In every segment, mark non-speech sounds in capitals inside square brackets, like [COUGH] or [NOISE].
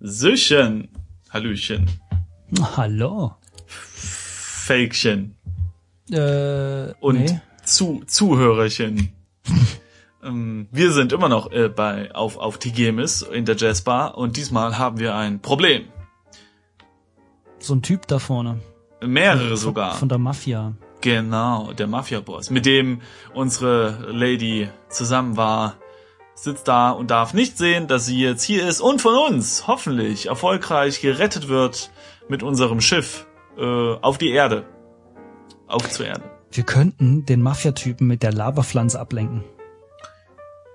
Süchen. Hallöchen. Hallo. Fäkchen. Äh, Und nee. zu, Zuhörerchen. [LAUGHS] ähm, wir sind immer noch äh, bei, auf, auf Tigemis in der Jazzbar und diesmal haben wir ein Problem. So ein Typ da vorne. Mehrere sogar. Von der Mafia. Genau, der Mafia-Boss, mit dem unsere Lady zusammen war, sitzt da und darf nicht sehen, dass sie jetzt hier ist und von uns hoffentlich erfolgreich gerettet wird mit unserem Schiff äh, auf die Erde. Auf zur Erde. Wir könnten den Mafia-Typen mit der Laberpflanze ablenken.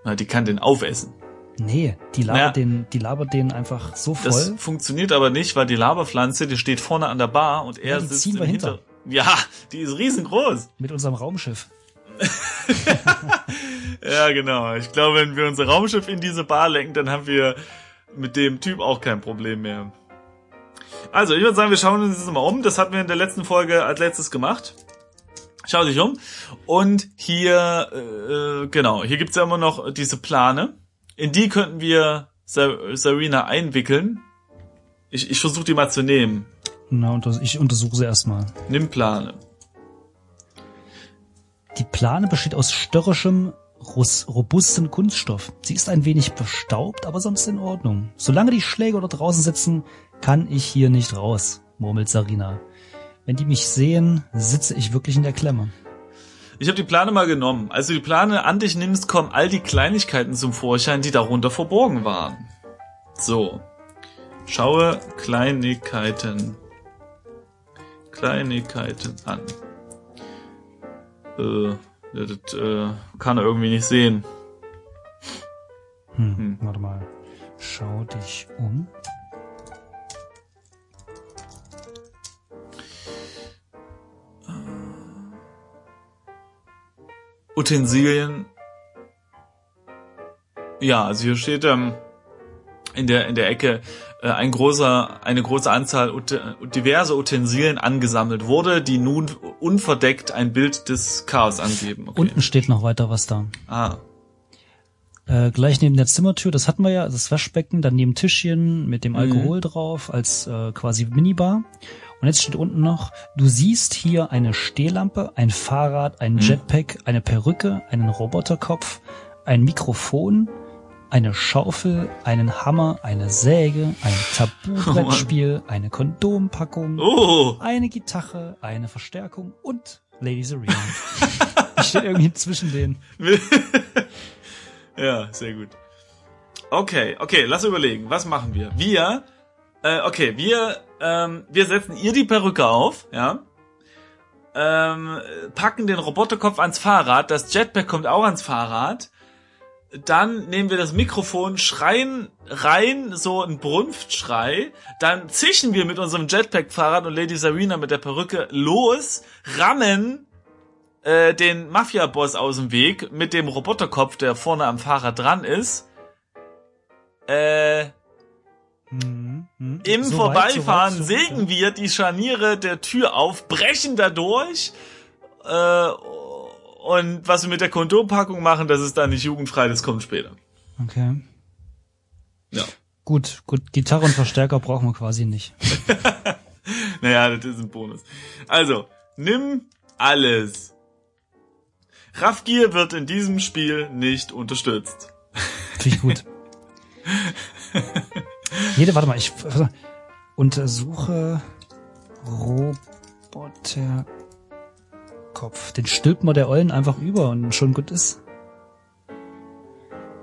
Na, die kann den aufessen. Nee, die labert, Naja. den, die labert den einfach so Das voll. funktioniert aber nicht, weil die Laberpflanze, die steht vorne an der Bar und er Ja, sitzt im hinter. Ja, die ist riesengroß. Mit unserem Raumschiff. [LAUGHS] Ja, genau. Ich glaube, wenn wir unser Raumschiff in diese Bar lenken, dann haben wir mit dem Typ auch kein Problem mehr. Also, ich würde sagen, wir schauen uns das mal um. Das hatten wir in der letzten Folge als letztes gemacht. Schau dich um. Und hier, äh, genau, hier gibt's ja immer noch diese Plane. In die könnten wir Sa- Sarina einwickeln. Ich, ich versuche die mal zu nehmen. Na, ich untersuche sie erstmal. Nimm Plane. Die Plane besteht aus störrischem, robusten Kunststoff. Sie ist ein wenig bestaubt, aber sonst in Ordnung. Solange die Schläger dort draußen sitzen, kann ich hier nicht raus, murmelt Sarina. Wenn die mich sehen, sitze ich wirklich in der Klemme. Ich habe die Plane mal genommen. Als du die Plane an dich nimmst, kommen all die Kleinigkeiten zum Vorschein, die darunter verborgen waren. So. Schaue Kleinigkeiten. Kleinigkeiten an. Äh, das äh, kann er irgendwie nicht sehen. Hm, Hm. warte mal. Schau dich um. Utensilien. Ja, also hier steht ähm, in der in der Ecke äh, ein großer eine große Anzahl ut diverse Utensilien angesammelt wurde, die nun unverdeckt ein Bild des Chaos angeben. Okay. Unten steht noch weiter was da. Ah, Äh, gleich neben der Zimmertür, das hatten wir ja, das Waschbecken, daneben Tischchen mit dem Mhm. Alkohol drauf als äh, quasi Minibar. Und jetzt steht unten noch, du siehst hier eine Stehlampe, ein Fahrrad, ein Mhm. Jetpack, eine Perücke, einen Roboterkopf, ein Mikrofon, eine Schaufel, einen Hammer, eine Säge, ein Tabu-Brettspiel, eine Kondompackung, oh, eine Gitarre, eine Verstärkung und Lady Serena. [LAUGHS] ich stehe irgendwie zwischen denen. [LAUGHS] ja, sehr gut. Okay, okay, lass überlegen. Was machen wir? Wir, äh, okay, wir, ähm, wir setzen ihr die Perücke auf, ja. Ähm, packen den Roboterkopf ans Fahrrad, das Jetpack kommt auch ans Fahrrad. Dann nehmen wir das Mikrofon, schreien rein, so ein Brunftschrei. Dann zischen wir mit unserem Jetpack-Fahrrad und Lady Sarina mit der Perücke los, rammen äh, den Mafia-Boss aus dem Weg mit dem Roboterkopf, der vorne am Fahrrad dran ist. Äh, Mhm, mhm. im So weit, Vorbeifahren so weit, so weit, sägen wir die Scharniere der Tür auf, brechen da durch. Äh, und was wir mit der Kondompackung machen, das ist dann nicht jugendfrei, das kommt später. Okay. Ja. Gut, gut. Gitarre und Verstärker brauchen wir quasi nicht. [LAUGHS] Naja, das ist ein Bonus. Also, nimm alles. Raffgier wird in diesem Spiel nicht unterstützt. Finde ich gut. [LAUGHS] Jede, warte mal, ich untersuche Roboterkopf. Den stülpt man der Eulen einfach über und schon gut ist.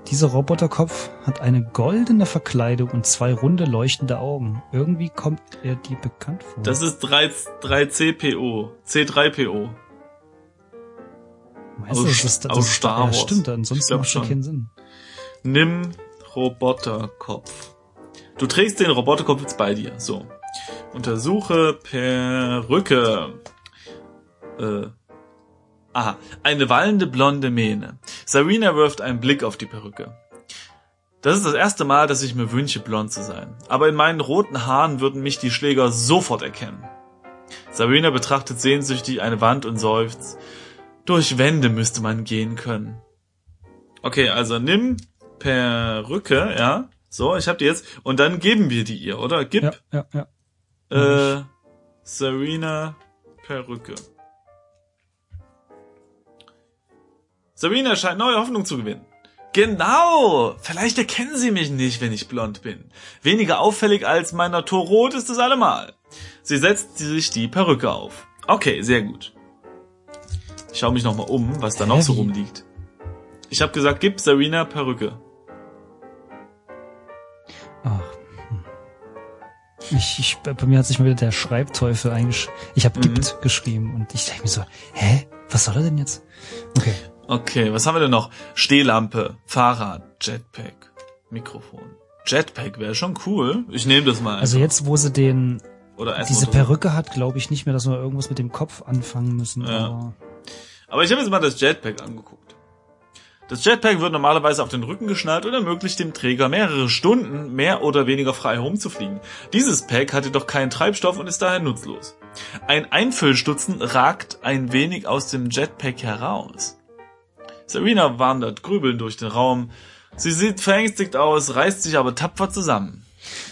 Dieser Roboterkopf hat eine goldene Verkleidung und zwei runde leuchtende Augen. Irgendwie kommt er dir bekannt vor. Das ist 3, 3CPO. C3PO. Meinst du, aus- das ist, das, aus das, Star ja, Wars. stimmt, Ich ansonsten macht das schon. keinen Sinn. Nimm Roboterkopf. Du trägst den Roboterkopf jetzt bei dir. So. Untersuche Perücke. Äh. Aha. Eine wallende blonde Mähne. Sarina wirft einen Blick auf die Perücke. Das ist das erste Mal, dass ich mir wünsche, blond zu sein. Aber in meinen roten Haaren würden mich die Schläger sofort erkennen. Sarina betrachtet sehnsüchtig eine Wand und seufzt. Durch Wände müsste man gehen können. Okay, also nimm Perücke, ja. So, ich hab die jetzt. Und dann geben wir die ihr, oder? Gib Ja, ja, ja. äh, Serena Perücke. Serena scheint neue Hoffnung zu gewinnen. Genau! Vielleicht erkennen sie mich nicht, wenn ich blond bin. Weniger auffällig als mein Naturrot ist es allemal. Sie setzt sich die Perücke auf. Okay, sehr gut. Ich schaue mich nochmal um, was da noch so rumliegt. Ich habe gesagt, gib Serena Perücke. Ach. hm. Ich, ich, bei mir hat sich mal wieder der Schreibteufel eingeschrieben. Ich habe Mhm. gibt geschrieben und ich denke mir so, hä? Was soll er denn jetzt? Okay. Okay, was haben wir denn noch? Stehlampe, Fahrrad, Jetpack, Mikrofon. Jetpack wäre schon cool. Ich nehme das mal. Also jetzt, wo sie den, diese. Perücke hat, glaube ich nicht mehr, dass wir irgendwas mit dem Kopf anfangen müssen. Ja. Aber Aber ich habe jetzt mal das Jetpack angeguckt. Das Jetpack wird normalerweise auf den Rücken geschnallt und ermöglicht dem Träger mehrere Stunden mehr oder weniger frei herumzufliegen. Dieses Pack hat jedoch keinen Treibstoff und ist daher nutzlos. Ein Einfüllstutzen ragt ein wenig aus dem Jetpack heraus. Serena wandert grübelnd durch den Raum. Sie sieht verängstigt aus, reißt sich aber tapfer zusammen.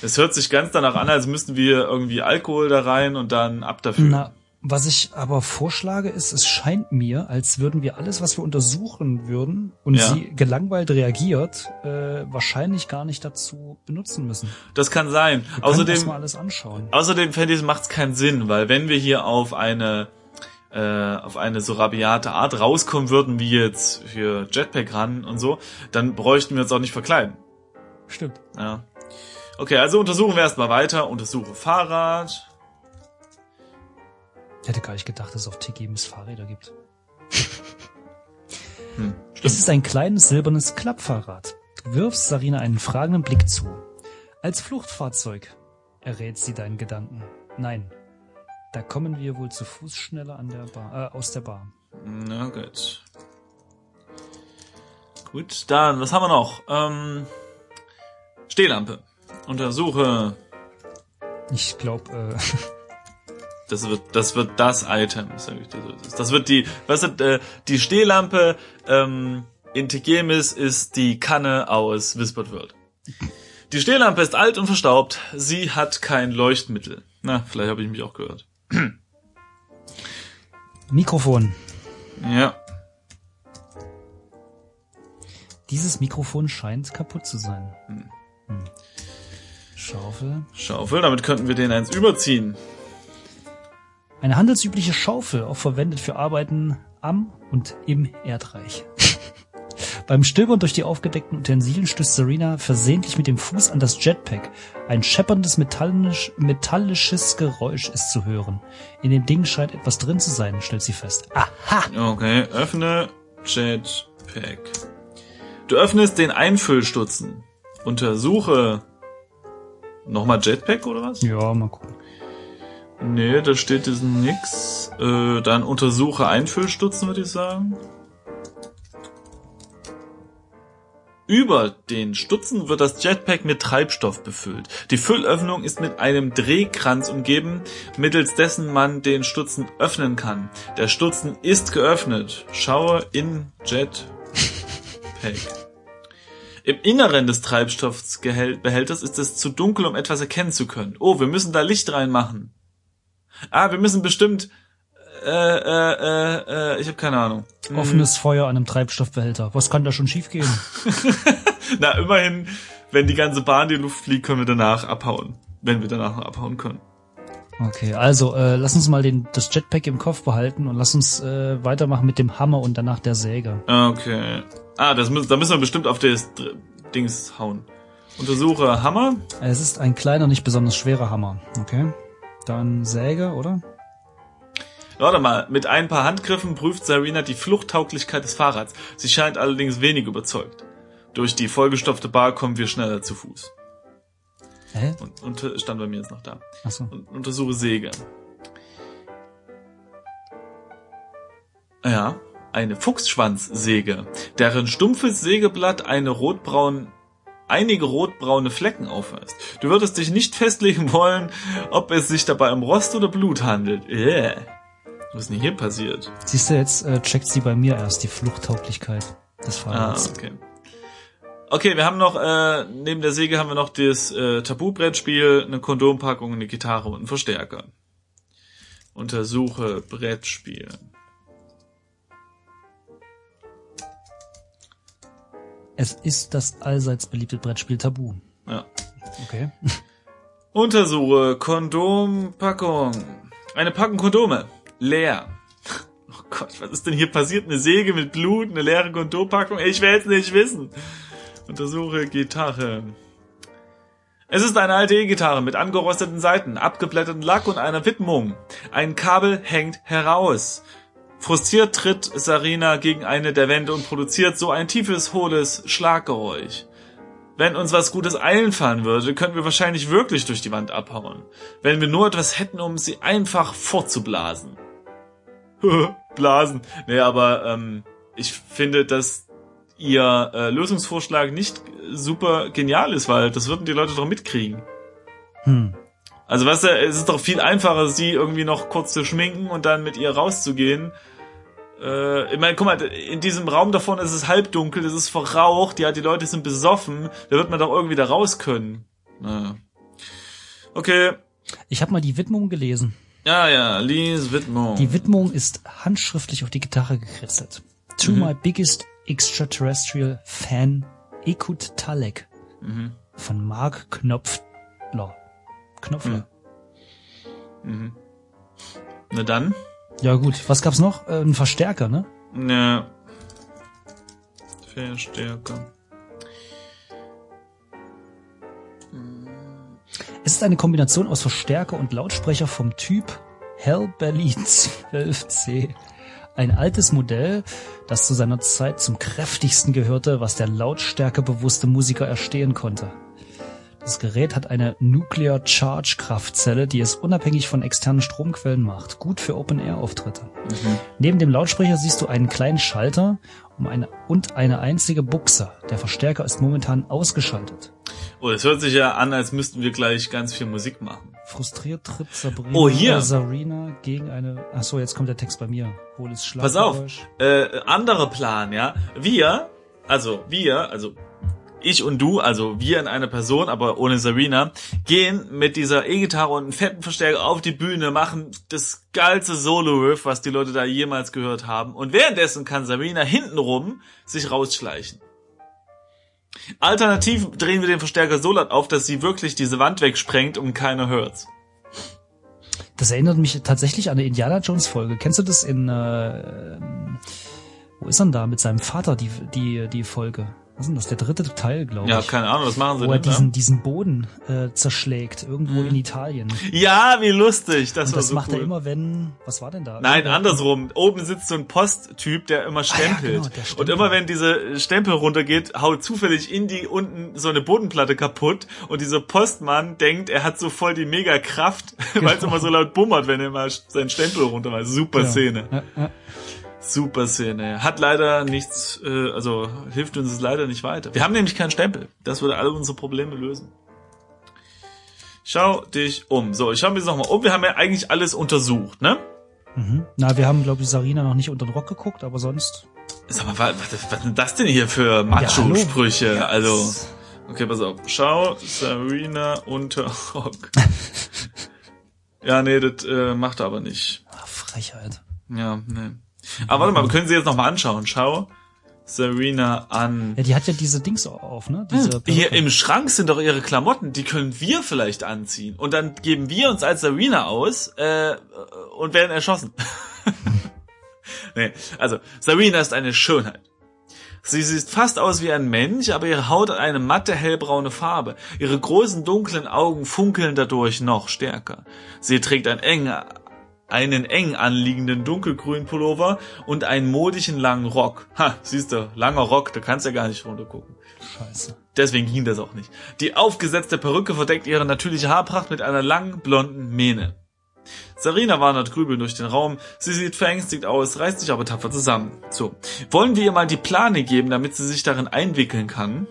Es hört sich ganz danach an, als müssten wir irgendwie Alkohol da rein und dann ab dafür. Na, was ich aber vorschlage, ist, es scheint mir, als würden wir alles, was wir untersuchen würden und Ja. sie gelangweilt reagiert, äh, wahrscheinlich gar nicht dazu benutzen müssen. Das kann sein. Wir Außerdem, alles anschauen. Außerdem fände ich, macht es keinen Sinn, weil wenn wir hier auf eine äh, auf eine so rabiate Art rauskommen würden, wie jetzt für Jetpack ran und so, dann bräuchten wir uns auch nicht verkleiden. Stimmt. Ja. Okay, also untersuchen wir erstmal weiter. Untersuche Fahrrad. Ich hätte gar nicht gedacht, dass es auf TGMs Fahrräder gibt. [LAUGHS] Hm, Es ist ein kleines silbernes Klappfahrrad. Du wirfst Sarina einen fragenden Blick zu. Als Fluchtfahrzeug errät sie deinen Gedanken. Nein, da kommen wir wohl zu Fuß schneller an der Bar, äh, aus der Bar. Na gut. Gut, dann, was haben wir noch? Ähm, Stehlampe. Untersuche. Ich glaube, äh, [LAUGHS] Das wird, das wird das Item, sag ich dir so. Das wird die, was ist, äh, die Stehlampe ähm, in Tegemis ist die Kanne aus Whispered World. Die Stehlampe ist alt und verstaubt. Sie hat kein Leuchtmittel. Na, vielleicht habe ich mich auch gehört. Mikrofon. Ja. Dieses Mikrofon scheint kaputt zu sein. Hm. Hm. Schaufel. Schaufel, damit könnten wir den eins überziehen. Eine handelsübliche Schaufel, auch verwendet für Arbeiten am und im Erdreich. Beim Stöbern durch die aufgedeckten Utensilien stößt Serena versehentlich mit dem Fuß an das Jetpack. Ein schepperndes metallisch, metallisches Geräusch ist zu hören. In dem Ding scheint etwas drin zu sein, stellt sie fest. Aha! Okay, öffne Jetpack. Du öffnest den Einfüllstutzen. Untersuche. Nochmal Jetpack oder was? Ja, mal gucken. Nee, da steht jetzt nix. Äh, dann untersuche Einfüllstutzen, würde ich sagen. Über den Stutzen wird das Jetpack mit Treibstoff befüllt. Die Füllöffnung ist mit einem Drehkranz umgeben, mittels dessen man den Stutzen öffnen kann. Der Stutzen ist geöffnet. Schaue in Jetpack. Im Inneren des Treibstoffbehälters ist es zu dunkel, um etwas erkennen zu können. Oh, wir müssen da Licht reinmachen. Ah, wir müssen bestimmt. Äh, äh, äh, ich habe keine Ahnung. Hm. Offenes Feuer an einem Treibstoffbehälter. Was kann da schon schiefgehen? [LAUGHS] Na, immerhin, wenn die ganze Bahn in die Luft fliegt, können wir danach abhauen. Wenn wir danach noch abhauen können. Okay, also äh, lass uns mal den, das Jetpack im Kopf behalten und lass uns äh, weitermachen mit dem Hammer und danach der Säge. Okay. Ah, das müssen, da müssen wir bestimmt auf das Dings hauen. Untersuche Hammer. Es ist ein kleiner, nicht besonders schwerer Hammer. Okay. Dann Säge, oder? Warte mal, mit ein paar Handgriffen prüft Serena die Fluchttauglichkeit des Fahrrads. Sie scheint allerdings wenig überzeugt. Durch die vollgestopfte Bar kommen wir schneller zu Fuß. Hä? Und, und stand bei mir jetzt noch da. Achso. und untersuche Säge. Ja, eine Fuchsschwanzsäge, deren stumpfes Sägeblatt eine rotbraun, einige rotbraune Flecken aufweist. Du würdest dich nicht [LAUGHS] festlegen wollen, ob es sich dabei um Rost oder Blut handelt. Äh. Was ist denn hier passiert? Siehst du, jetzt äh, checkt sie bei mir erst die Fluchttauglichkeit des Ah, Fahrrads. okay. Okay, wir haben noch, äh, neben der Säge haben wir noch das äh, Tabu-Brettspiel, eine Kondompackung, eine Gitarre und einen Verstärker. Untersuche Brettspiel. Es ist das allseits beliebte Brettspiel Tabu. Ja. Okay. Untersuche Kondompackung. Eine Packung Kondome. Leer. [LAUGHS] Oh Gott, was ist denn hier passiert? Eine Säge mit Blut, eine leere Kondompackung? Ich will es nicht wissen. Untersuche Gitarre. Es ist eine alte E-Gitarre mit angerosteten Seiten, abgeblätterten Lack und einer Widmung. Ein Kabel hängt heraus. Frustriert tritt Sarina gegen eine der Wände und produziert so ein tiefes, hohles Schlaggeräusch. Wenn uns was Gutes einfallen würde, könnten wir wahrscheinlich wirklich durch die Wand abhauen. Wenn wir nur etwas hätten, um sie einfach fortzublasen. [LAUGHS] Blasen. Nee, aber ähm, ich finde, dass ihr äh, Lösungsvorschlag nicht super genial ist, weil das würden die Leute doch mitkriegen. Hm. Also weißt du, es ist doch viel einfacher, sie irgendwie noch kurz zu schminken und dann mit ihr rauszugehen. Äh, ich meine, guck mal, in diesem Raum davon ist es halbdunkel, es ist verraucht, ja, die Leute sind besoffen, da wird man doch irgendwie da raus können. Naja. Okay. Ich habe mal die Widmung gelesen. Ja, ja, Lies Widmung. Die Widmung ist handschriftlich auf die Gitarre gekritzelt. To Mhm. my biggest extraterrestrial fan, Ekut Talek. Mhm. Von Mark Knopfler. Knopfler. Mhm. Na dann. Ja gut, was gab's noch? Äh, ein Verstärker, ne? Ja. Verstärker. Es ist eine Kombination aus Verstärker und Lautsprecher vom Typ Hellbelly [LAUGHS] 12C. Ein altes Modell, das zu seiner Zeit zum kräftigsten gehörte, was der lautstärkebewusste Musiker erstehen konnte. Das Gerät hat eine Nuclear Charge Kraftzelle, die es unabhängig von externen Stromquellen macht. Gut für Open-Air-Auftritte. Neben dem Lautsprecher siehst du einen kleinen Schalter um eine, und eine einzige Buchse. Der Verstärker ist momentan ausgeschaltet. Oh, das hört sich ja an, als müssten wir gleich ganz viel Musik machen. Frustriert tritt Sabrina Oh, hier. Sarina gegen eine. Ach so, jetzt kommt der Text bei mir. Hohles Pass auf, äh, anderer Plan, ja. Wir, also wir, also ich und du, also wir in einer Person, aber ohne Sarina, gehen mit dieser E-Gitarre und einem fetten Verstärker auf die Bühne, machen das geilste Solo-Riff, was die Leute da jemals gehört haben. Und währenddessen kann Sarina hintenrum sich rausschleichen. Alternativ drehen wir den Verstärker so laut auf, dass sie wirklich diese Wand wegsprengt und keiner hört's. Das erinnert mich tatsächlich an eine Indiana Jones Folge. Kennst du das in äh, wo ist er denn da mit seinem Vater die die die Folge? Was ist denn das? Der dritte Teil, glaube Ja, ich. keine Ahnung, was machen sie wo er denn da? diesen diesen Boden äh, zerschlägt irgendwo Mhm. in Italien. Ja, wie lustig, das Und war das so macht cool. er immer, wenn was war denn da? Nein, Irgendwer- andersrum. Oben sitzt so ein Posttyp, der immer stempelt. genau, der Und immer wenn diese Stempel runtergeht, haut zufällig in die unten so eine Bodenplatte kaputt. Und dieser Postmann denkt, er hat so voll die Mega-Kraft, [LAUGHS] weil es immer so laut bummert, wenn er mal seinen Stempel runtermacht. Super Ja. Szene. Ja, ja. Super Szene. Hat leider nichts, äh, also hilft uns es leider nicht weiter. Wir haben nämlich keinen Stempel. Das würde alle unsere Probleme lösen. Schau dich um. So, ich schau mir das nochmal um. Wir haben ja eigentlich alles untersucht, ne? Mhm. Na, wir haben glaube ich Sarina noch nicht unter den Rock geguckt, aber sonst Sag mal, was, was, was sind das denn hier für Macho-Sprüche? also, okay, pass auf. Schau Sarina unter Rock. [LAUGHS] ja, nee, das äh, macht er aber nicht. Ach, Frechheit. Ja, nee. Aber warte mal, wir können sie jetzt noch mal anschauen. Schau Sarina an. Ja, die hat ja diese Dings auf, ne? Diese Hier Perücke. im Schrank sind doch ihre Klamotten, die können wir vielleicht anziehen. Und dann geben wir uns als Sarina aus äh, und werden erschossen. [LAUGHS] nee, also Sarina ist eine Schönheit. Sie sieht fast aus wie ein Mensch, aber ihre Haut hat eine matte hellbraune Farbe. Ihre großen dunklen Augen funkeln dadurch noch stärker. Sie trägt ein eng, einen eng anliegenden dunkelgrünen Pullover und einen modischen langen Rock. Ha, siehst du, langer Rock, da kannst du ja gar nicht runtergucken. Scheiße. Deswegen ging das auch nicht. Die aufgesetzte Perücke verdeckt ihre natürliche Haarpracht mit einer langen, blonden Mähne. Sarina wandert grübelnd durch den Raum. Sie sieht verängstigt aus, reißt sich aber tapfer zusammen. So. Wollen wir ihr mal die Plane geben, damit sie sich darin einwickeln kann?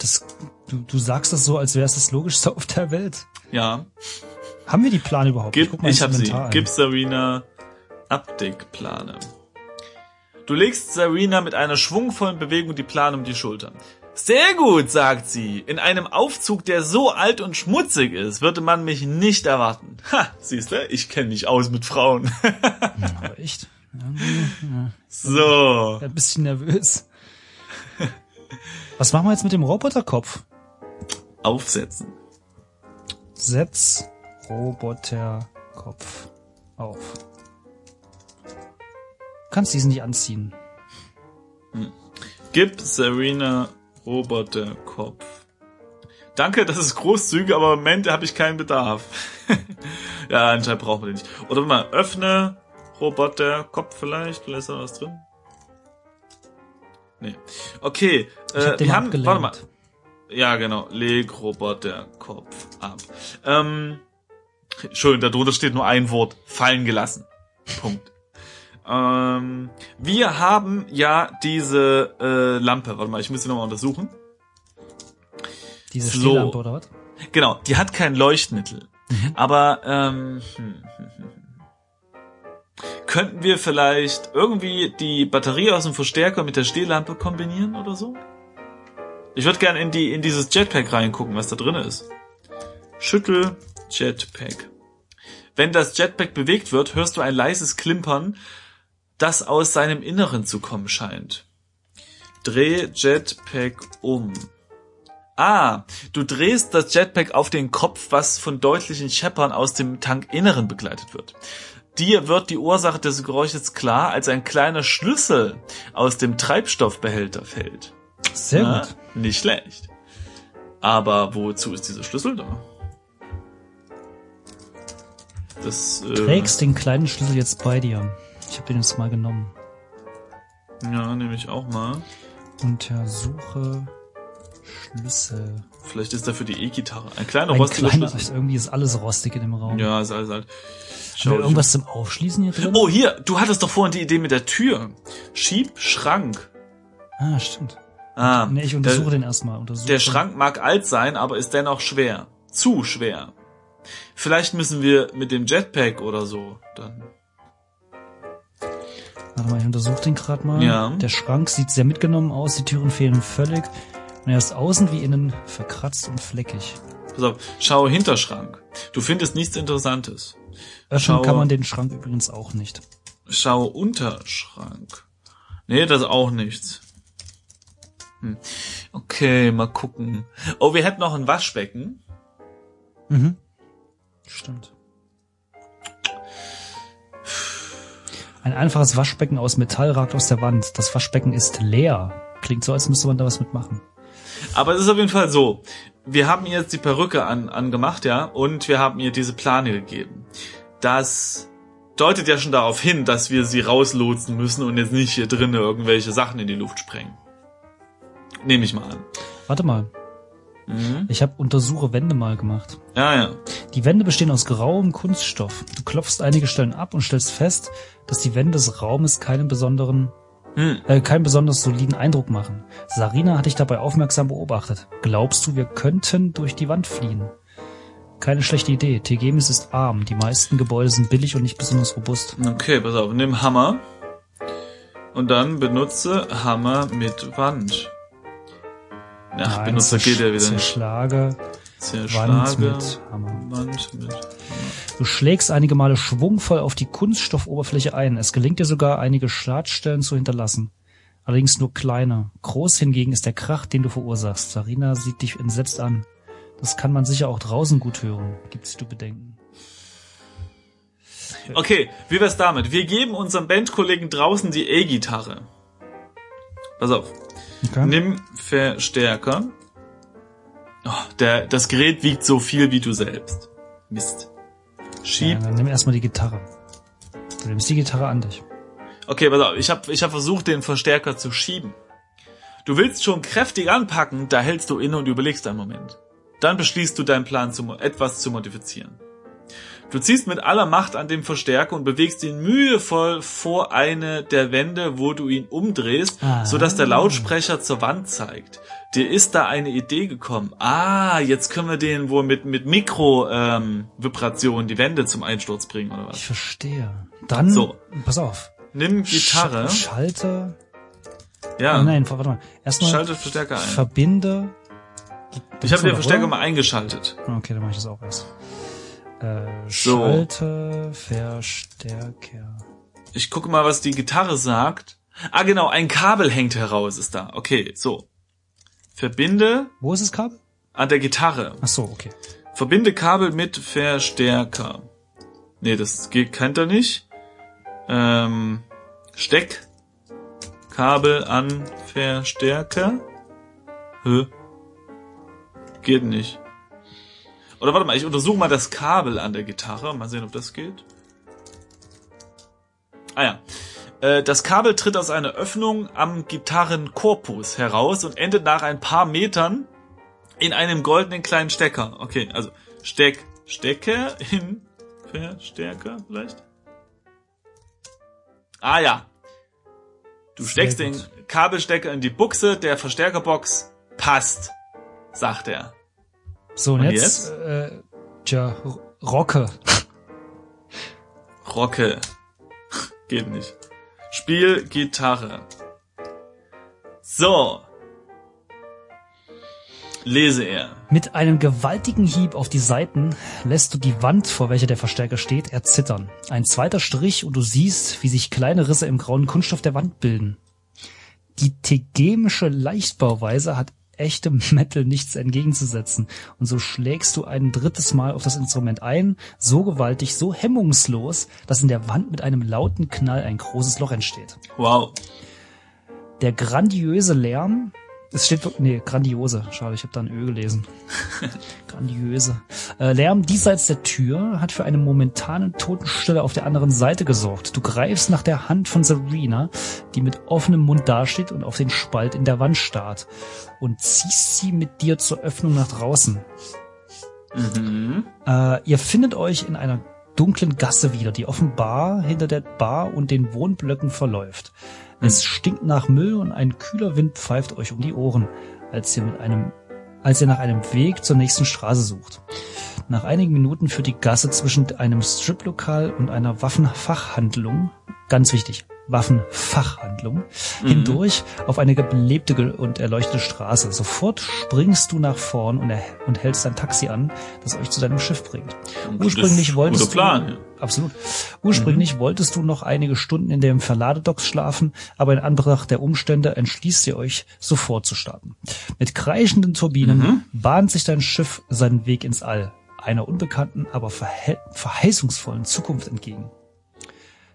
Das du, du sagst das so, als wäre es das Logischste [LAUGHS] auf der Welt. Ja. Haben wir die Plan überhaupt? Gib, ich ins hab sie. Ein. Gib Sarina Abdeckplane. Du legst Serena mit einer schwungvollen Bewegung die Plan um die Schultern. Sehr gut, sagt sie. In einem Aufzug, der so alt und schmutzig ist, würde man mich nicht erwarten. Ha, siehst du, ich kenne mich aus mit Frauen. [LAUGHS] Aber echt? So. ein bisschen nervös. Was machen wir jetzt mit dem Roboterkopf? Aufsetzen. Setz Roboterkopf auf. Kannst diesen nicht anziehen. Gib Serena Roboterkopf. Danke, das ist großzügig, aber im Moment habe ich keinen Bedarf. [LAUGHS] ja, anscheinend brauchen wir den nicht. Oder mal öffne Roboterkopf vielleicht, vielleicht ist da was drin. Nee. Okay, äh, wir haben, abgelenkt. warte mal. Ja, genau, leg Roboterkopf ab. Ähm, schön, darunter steht nur ein Wort, fallen gelassen. Punkt. Ähm, wir haben ja diese äh, Lampe. Warte mal, ich muss sie nochmal untersuchen. Diese So. Stehlampe oder was? Genau, die hat kein Leuchtmittel. Aber ähm, hm, hm, hm. könnten wir vielleicht irgendwie die Batterie aus dem Verstärker mit der Stehlampe kombinieren oder so? Ich würde gerne in die in dieses Jetpack reingucken, was da drin ist. Schüttel Jetpack. Wenn das Jetpack bewegt wird, hörst du ein leises Klimpern, das aus seinem Inneren zu kommen scheint. Dreh Jetpack um. Ah, du drehst das Jetpack auf den Kopf, was von deutlichen Scheppern aus dem Tankinneren begleitet wird. Dir wird die Ursache des Geräusches klar, als ein kleiner Schlüssel aus dem Treibstoffbehälter fällt. Sehr Ja, gut. Nicht schlecht. Aber wozu ist dieser Schlüssel da? Das, äh, Trägst den kleinen Schlüssel jetzt bei dir. Ich habe den jetzt mal genommen. ja, nehme ich auch mal. Untersuche Schlüssel. Vielleicht ist da für die E-Gitarre ein kleiner Ein rostiger kleiner, Schlüssel. irgendwie ist alles rostig in dem Raum. Ja, ist alles. Haben Schau wir irgendwas zum Aufschließen hier drin? Oh, hier, du hattest doch vorhin die Idee mit der Tür. Schieb Schrank. Ah, stimmt. Ah, Nee, ich untersuche der, den erstmal. Untersuche der Schrank mag alt sein, aber ist dennoch schwer. Zu schwer. Vielleicht müssen wir mit dem Jetpack oder so dann. Warte mal, ich untersuche den gerade mal. Ja. Der Schrank sieht sehr mitgenommen aus, die Türen fehlen völlig. Und er ist außen wie innen verkratzt und fleckig. Pass auf, schau Hinterschrank. Du findest nichts Interessantes. Öffnen Schau- kann man den Schrank übrigens auch nicht. Schau Unterschrank. Nee, das ist auch nichts. Hm. Okay, mal gucken. Oh, wir hätten noch ein Waschbecken. Mhm. Stimmt. Ein einfaches Waschbecken aus Metall ragt aus der Wand. Das Waschbecken ist leer. Klingt so, als müsste man da was mitmachen. Aber es ist auf jeden Fall so. Wir haben ihr jetzt die Perücke an, angemacht, ja, und wir haben ihr diese Plane gegeben. Das deutet ja schon darauf hin, dass wir sie rauslotsen müssen und jetzt nicht hier drinnen irgendwelche Sachen in die Luft sprengen. Nehme ich mal an. Warte mal. Mhm. Ich habe Untersuche Wände mal gemacht. Ja, ja. Die Wände bestehen aus grauem Kunststoff. Du klopfst einige Stellen ab und stellst fest, dass die Wände des Raumes keinen besonderen, Hm. äh, keinen besonders soliden Eindruck machen. Sarina hat dich dabei aufmerksam beobachtet. Glaubst du, wir könnten durch die Wand fliehen? Keine schlechte Idee. Tegemis ist arm. Die meisten Gebäude sind billig und nicht besonders robust. Okay, pass auf, nimm Hammer und dann benutze Hammer mit Wand. Ja, Nein, Benutzer geht ja wieder nicht. Zerschlage Zerschlage. Wand mit Hammer. Wand mit Du schlägst einige Male schwungvoll auf die Kunststoffoberfläche ein. Es gelingt dir sogar, einige Schadstellen zu hinterlassen. Allerdings nur kleine. Groß hingegen ist der Krach, den du verursachst. Sarina sieht dich entsetzt an. Das kann man sicher auch draußen gut hören. Gibt's du Bedenken? Okay, wie wär's damit? Wir geben unserem Bandkollegen draußen die E-Gitarre. Pass auf. Okay. Nimm Verstärker. Oh, der, das Gerät wiegt so viel wie du selbst. Mist. Ja, Schieb. dann nimm erstmal die Gitarre. Du nimmst die Gitarre an dich. Okay, pass auf. Ich habe ich hab versucht, den Verstärker zu schieben. Du willst schon kräftig anpacken, da hältst du inne und überlegst einen Moment. Dann beschließt du deinen Plan, zu, etwas zu modifizieren. Du ziehst mit aller Macht an dem Verstärker und bewegst ihn mühevoll vor eine der Wände, wo du ihn umdrehst, Ah. sodass der Lautsprecher zur Wand zeigt. Dir ist da eine Idee gekommen. Ah, jetzt können wir den wohl mit, mit Mikro-Vibrationen die Wände zum Einsturz bringen, oder was? Ich verstehe. Dann, So. pass auf. Nimm Gitarre. Sch schalte. Ja. Oh nein, warte mal. Erstmal Schalte Verstärker ein. verbinde. ich habe den? Verstärker mal eingeschaltet. Okay, dann mache ich das auch erst. Äh, So. Schalte Verstärker. Ich gucke mal, was die Gitarre sagt. Ah, genau, ein Kabel hängt heraus, ist da. Okay, so. Verbinde Wo ist das Kabel? an der Gitarre. Ach so, okay. Verbinde Kabel mit Verstärker. Nee, das geht, kennt er nicht. Ähm, Steck Kabel an Verstärker. Hä? Geht nicht. Oder warte mal, ich untersuche mal das Kabel an der Gitarre. Mal sehen, ob das geht. Ah ja. Äh, Das Kabel tritt aus einer Öffnung am Gitarrenkorpus heraus und endet nach ein paar Metern in einem goldenen kleinen Stecker. Okay, also Steck, Stecker in Verstärker vielleicht? Ah ja. Du steckst den Kabelstecker in die Buchse der Verstärkerbox. Passt, sagt er. So, und, Und jetzt, jetzt? äh, tja, Rocke. [LAUGHS] Rocke. [LAUGHS] Geht nicht. Spiel Gitarre. So. Lese er. Mit einem gewaltigen Hieb auf die Seiten lässt du die Wand, vor welcher der Verstärker steht, erzittern. Ein zweiter Strich und du siehst, wie sich kleine Risse im grauen Kunststoff der Wand bilden. Die tegemische Leichtbauweise hat echtem [LAUGHS] Metal nichts entgegenzusetzen. Und so schlägst du ein drittes Mal auf das Instrument ein, so gewaltig, so hemmungslos, dass in der Wand mit einem lauten Knall ein großes Loch entsteht. Wow. Der grandiose Lärm, es steht, wirklich- nee, grandiose, schade, ich habe da ein Ö gelesen. [LAUGHS] grandiose. Äh, Lärm diesseits der Tür hat für eine momentane Totenstille auf der anderen Seite gesorgt. Du greifst nach der Hand von Serena, die mit offenem Mund dasteht und auf den Spalt in der Wand starrt, und ziehst sie mit dir zur Öffnung nach draußen. Mhm. Äh, ihr findet euch in einer dunklen Gasse wieder, die offenbar hinter der Bar und den Wohnblöcken verläuft. Es stinkt nach Müll und ein kühler Wind pfeift euch um die Ohren, als ihr mit einem, als ihr nach einem Weg zur nächsten Straße sucht. Nach einigen Minuten führt die Gasse zwischen einem Striplokal und einer Waffenfachhandlung, ganz wichtig, Waffenfachhandlung, hindurch auf eine belebte und erleuchtete Straße. Sofort springst du nach vorn und, und hältst ein Taxi an, das euch zu deinem Schiff bringt. Ursprünglich wolltest Plan, du, ja. absolut. Ursprünglich wolltest du noch einige Stunden in dem Verladedocks schlafen, aber in Anbetracht der Umstände entschließt ihr euch, sofort zu starten. Mit kreischenden Turbinen Mhm. bahnt sich dein Schiff seinen Weg ins All, einer unbekannten, aber verheißungsvollen Zukunft entgegen.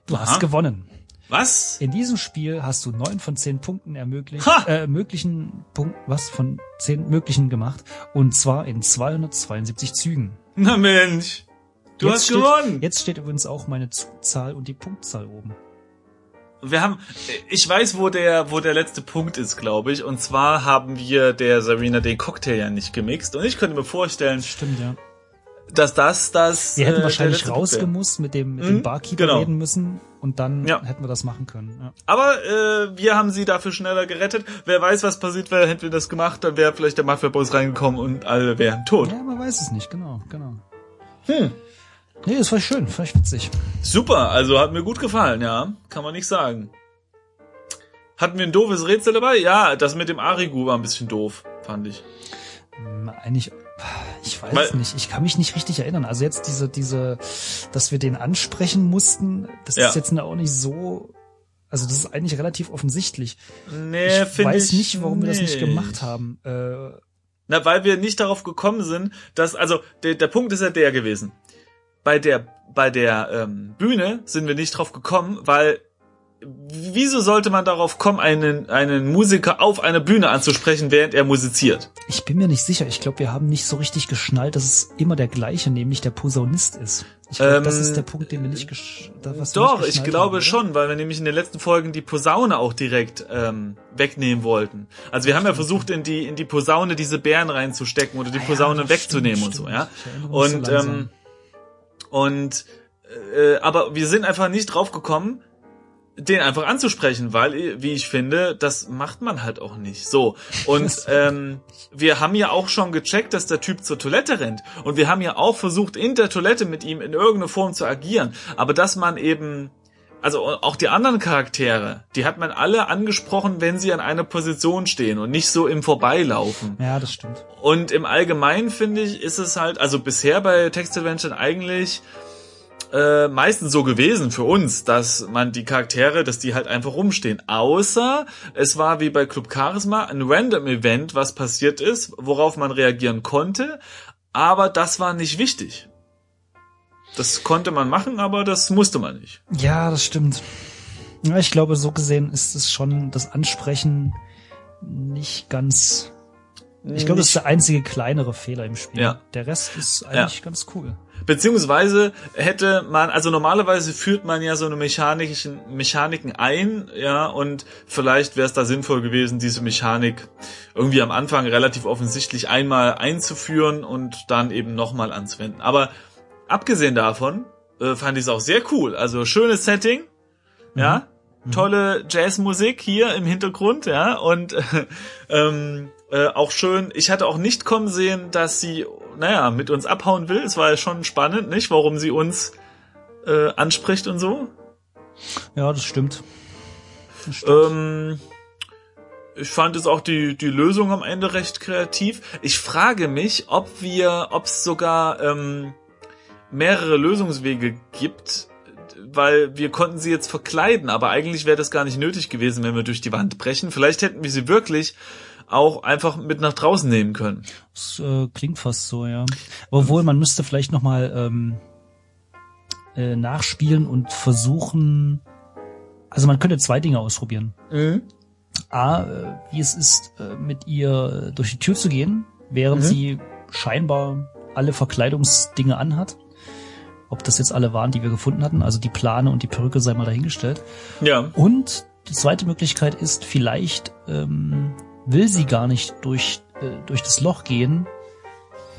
Du Aha. hast gewonnen. Was? In diesem Spiel hast du neun von zehn Punkten ermöglicht, Ha! äh, möglichen Punkt, was von zehn möglichen gemacht, und zwar in 272 Zügen. Na Mensch. Du Jetzt hast steht, gewonnen. Jetzt steht übrigens auch meine Zugzahl und die Punktzahl oben. Wir haben, ich weiß, wo der, wo der letzte Punkt ist, glaube ich. Und zwar haben wir der Serena den Cocktail ja nicht gemixt. Und ich könnte mir vorstellen, Stimmt, ja. Dass das, das. Wir hätten äh, wahrscheinlich rausgemusst, mit dem, mit Mhm, dem Barkeeper genau. reden müssen und dann Ja. hätten wir das machen können. Ja. Aber äh, wir haben sie dafür schneller gerettet. Wer weiß, was passiert wäre, hätten wir das gemacht, dann wäre vielleicht der Mafia-Boss reingekommen und alle wären tot. ja, man weiß es nicht, genau, genau. Hm. Nee, das war schön, vielleicht witzig. Super, also hat mir gut gefallen, ja. Kann man nicht sagen. Hatten wir ein doofes Rätsel dabei? Ja, das mit dem Arigu war ein bisschen doof, fand ich. Hm, Eigentlich, ich weiß Weil- nicht, ich kann mich nicht richtig erinnern. Also jetzt diese, diese, dass wir den ansprechen mussten, das Ja. ist jetzt auch nicht so, also das ist eigentlich relativ offensichtlich. Nee, ich weiß ich nicht, warum wir das nicht gemacht haben. Äh, Na, weil wir nicht darauf gekommen sind, dass, also, der, der Punkt ist ja der gewesen. Bei der, bei der ähm, Bühne sind wir nicht drauf gekommen, weil wieso sollte man darauf kommen, einen, einen Musiker auf einer Bühne anzusprechen, während er musiziert? ich bin mir nicht sicher. Ich glaube, wir haben nicht so richtig geschnallt, dass es immer der gleiche, nämlich der Posaunist ist. Ich glaube, das Ähm, ist der Punkt, den wir nicht gesch da- was Doch, nicht ich glaube haben, schon, weil wir nämlich in den letzten Folgen die Posaune auch direkt ähm, wegnehmen wollten. Also wir haben ja versucht, in die in die Posaune diese Bären reinzustecken oder die Ah ja, Posaune doch, wegzunehmen stimmt, und so, ja. Und so ähm, und äh, aber wir sind einfach nicht drauf gekommen, den einfach anzusprechen, weil, wie ich finde, das macht man halt auch nicht. So. Und [LAUGHS] ähm, wir haben ja auch schon gecheckt, dass der Typ zur Toilette rennt. Und wir haben ja auch versucht, in der Toilette mit ihm in irgendeiner Form zu agieren. Aber dass man eben also auch die anderen Charaktere, die hat man alle angesprochen, wenn sie an einer Position stehen und nicht so im Vorbeilaufen. Ja, das stimmt. Und im Allgemeinen finde ich, ist es halt, also bisher bei Text Adventure eigentlich äh, meistens so gewesen für uns, dass man die Charaktere, dass die halt einfach rumstehen. Außer es war wie bei Club Charisma ein Random Event, was passiert ist, worauf man reagieren konnte, aber das war nicht wichtig. Das konnte man machen, aber das musste man nicht. Ja, das stimmt. Ja, ich glaube, so gesehen ist es schon das Ansprechen nicht ganz. Ich glaube, das ist der einzige kleinere Fehler im Spiel. Ja. Der Rest ist eigentlich ja. ganz cool. Beziehungsweise hätte man, also normalerweise führt man ja so eine mechanischen Mechaniken ein, ja, und vielleicht wäre es da sinnvoll gewesen, diese Mechanik irgendwie am Anfang relativ offensichtlich einmal einzuführen und dann eben nochmal anzuwenden. Aber abgesehen davon äh, fand ich es auch sehr cool. Also schönes Setting, mhm. ja, mhm. tolle Jazzmusik hier im Hintergrund, ja, und äh, [LAUGHS] ähm, äh, auch schön. Ich hatte auch nicht kommen sehen, dass sie, naja, mit uns abhauen will. Es war ja schon spannend, nicht, warum sie uns äh, anspricht und so. Ja, das stimmt. Das stimmt. Ähm, ich fand es auch die, die Lösung am Ende recht kreativ. Ich frage mich, ob wir, ob es sogar ähm, mehrere Lösungswege gibt, weil wir konnten sie jetzt verkleiden, aber eigentlich wäre das gar nicht nötig gewesen, wenn wir durch die Wand brechen. Vielleicht hätten wir sie wirklich auch einfach mit nach draußen nehmen können. Das äh, klingt fast so, ja. Obwohl, man müsste vielleicht nochmal ähm, äh, nachspielen und versuchen. Also man könnte zwei Dinge ausprobieren. Mhm. A, äh, wie es ist, äh, mit ihr durch die Tür zu gehen, während mhm. sie scheinbar alle Verkleidungsdinge anhat. Ob das jetzt alle waren, die wir gefunden hatten, also die Plane und die Perücke sei mal dahingestellt. Ja. Und die zweite Möglichkeit ist, vielleicht ähm, will sie gar nicht durch, äh, durch das Loch gehen,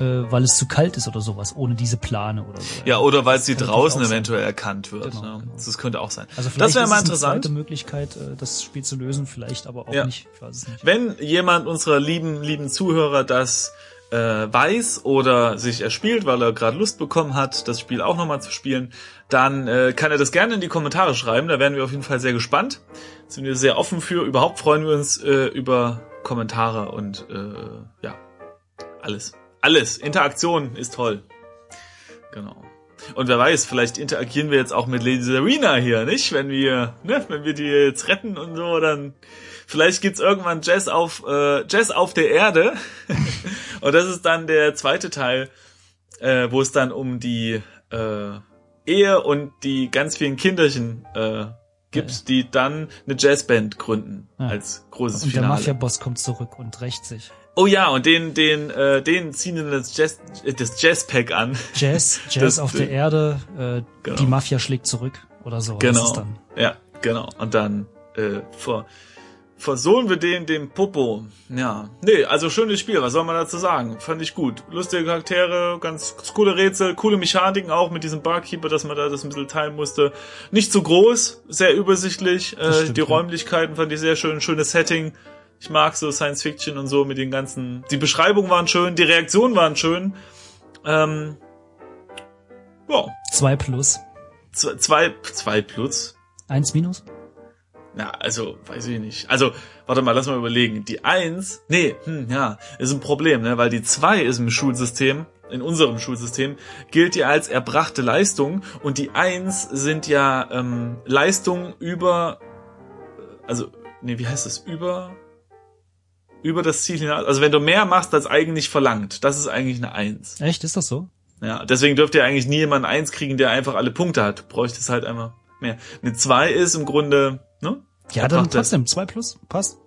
äh, weil es zu kalt ist oder sowas, ohne diese Plane oder so. Ja, oder weil das sie draußen eventuell erkannt wird. Genau, ne? genau. Das könnte auch sein. Also das wäre mal interessant. Eine zweite Möglichkeit, äh, das Spiel zu lösen, vielleicht aber auch ja. nicht. Ich weiß es nicht. Wenn jemand unserer lieben, lieben Zuhörer das äh, weiß oder sich erspielt, weil er gerade Lust bekommen hat, das Spiel auch nochmal zu spielen, dann äh, kann er das gerne in die Kommentare schreiben. Da wären wir auf jeden Fall sehr gespannt. Sind wir sehr offen für. Überhaupt freuen wir uns äh, über Kommentare und äh, ja, alles. Alles. Interaktion ist toll. Genau. Und wer weiß, vielleicht interagieren wir jetzt auch mit Lady Serena hier, nicht? Wenn wir, ne, wenn wir die jetzt retten und so, dann vielleicht gibt's irgendwann Jazz auf äh, Jazz auf der Erde. [LAUGHS] und das ist dann der zweite Teil, äh, wo es dann um die äh, Ehe und die ganz vielen Kinderchen äh, gibt, ja. die dann eine Jazzband gründen ja. als großes und Finale. Und der Mafia-Boss kommt zurück und rächt sich. Oh ja, und den, den, äh, den ziehen dann das Jazz, äh, das Jazzpack an. Jazz, [LAUGHS] Jazz das, auf der Erde, äh, genau. die Mafia schlägt zurück oder so. Genau. Ja, genau. Und dann äh, vor versohlen wir den dem Popo. Ja. Nee, also schönes Spiel, was soll man dazu sagen? Fand ich gut. Lustige Charaktere, ganz coole Rätsel, coole Mechaniken auch mit diesem Barkeeper, dass man da das ein bisschen teilen musste. Nicht zu groß, sehr übersichtlich. Äh, stimmt, die Räumlichkeiten fand ich sehr schön, schönes Setting. Ich mag so Science Fiction und so mit den ganzen. Die Beschreibungen waren schön, die Reaktionen waren schön. Ähm, ja. Zwei plus. Z zwei, zwei plus. Eins minus? Na, also, weiß ich nicht. Also, warte mal, lass mal überlegen. Die eins, nee, hm, ja, ist ein Problem, ne, weil die zwei ist im Schulsystem, in unserem Schulsystem, gilt ja als erbrachte Leistung und die eins sind ja ähm, Leistungen über, also, nee, wie heißt das, über, über das Ziel hinaus. Also wenn du mehr machst, als eigentlich verlangt, das ist eigentlich eine Eins. Echt, ist das so? Ja, deswegen dürfte ja eigentlich nie jemand Eins kriegen, der einfach alle Punkte hat. Bräuchte es halt einfach mehr. Eine Zwei ist im Grunde Ne? Ja, dann trotzdem, zwei plus, passt.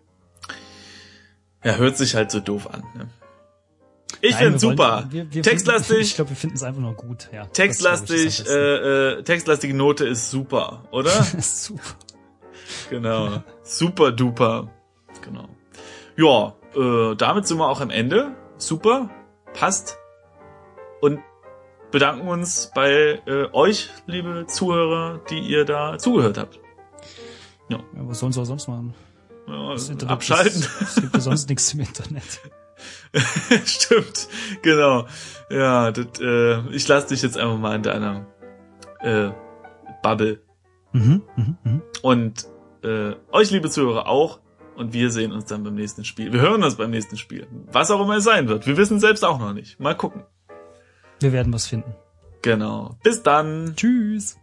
Ja, hört sich halt so doof an. Ne? Ich finde super. Wir, wir textlastig. Finden, [LAUGHS] ich glaube, wir finden es einfach nur gut. Ja, textlastig. Äh, äh, textlastige Note ist super, oder? [LAUGHS] super. Genau. super duper. Genau. Ja, äh, damit sind wir auch am Ende. Super. Passt. Und bedanken uns bei äh, euch, liebe Zuhörer, die ihr da zugehört habt. Ja. ja was sollen sie auch sonst machen? Ja, abschalten. Es gibt ja sonst nichts im Internet. [LAUGHS] Stimmt, genau. Ja, das, äh, ich lasse dich jetzt einfach mal in deiner äh, Bubble. Mhm, mhm, mhm. Und äh, euch, liebe Zuhörer, auch. Und wir sehen uns dann beim nächsten Spiel. Wir hören uns beim nächsten Spiel. Was auch immer es sein wird. Wir wissen selbst auch noch nicht. Mal gucken. Wir werden was finden. Genau. Bis dann. Tschüss.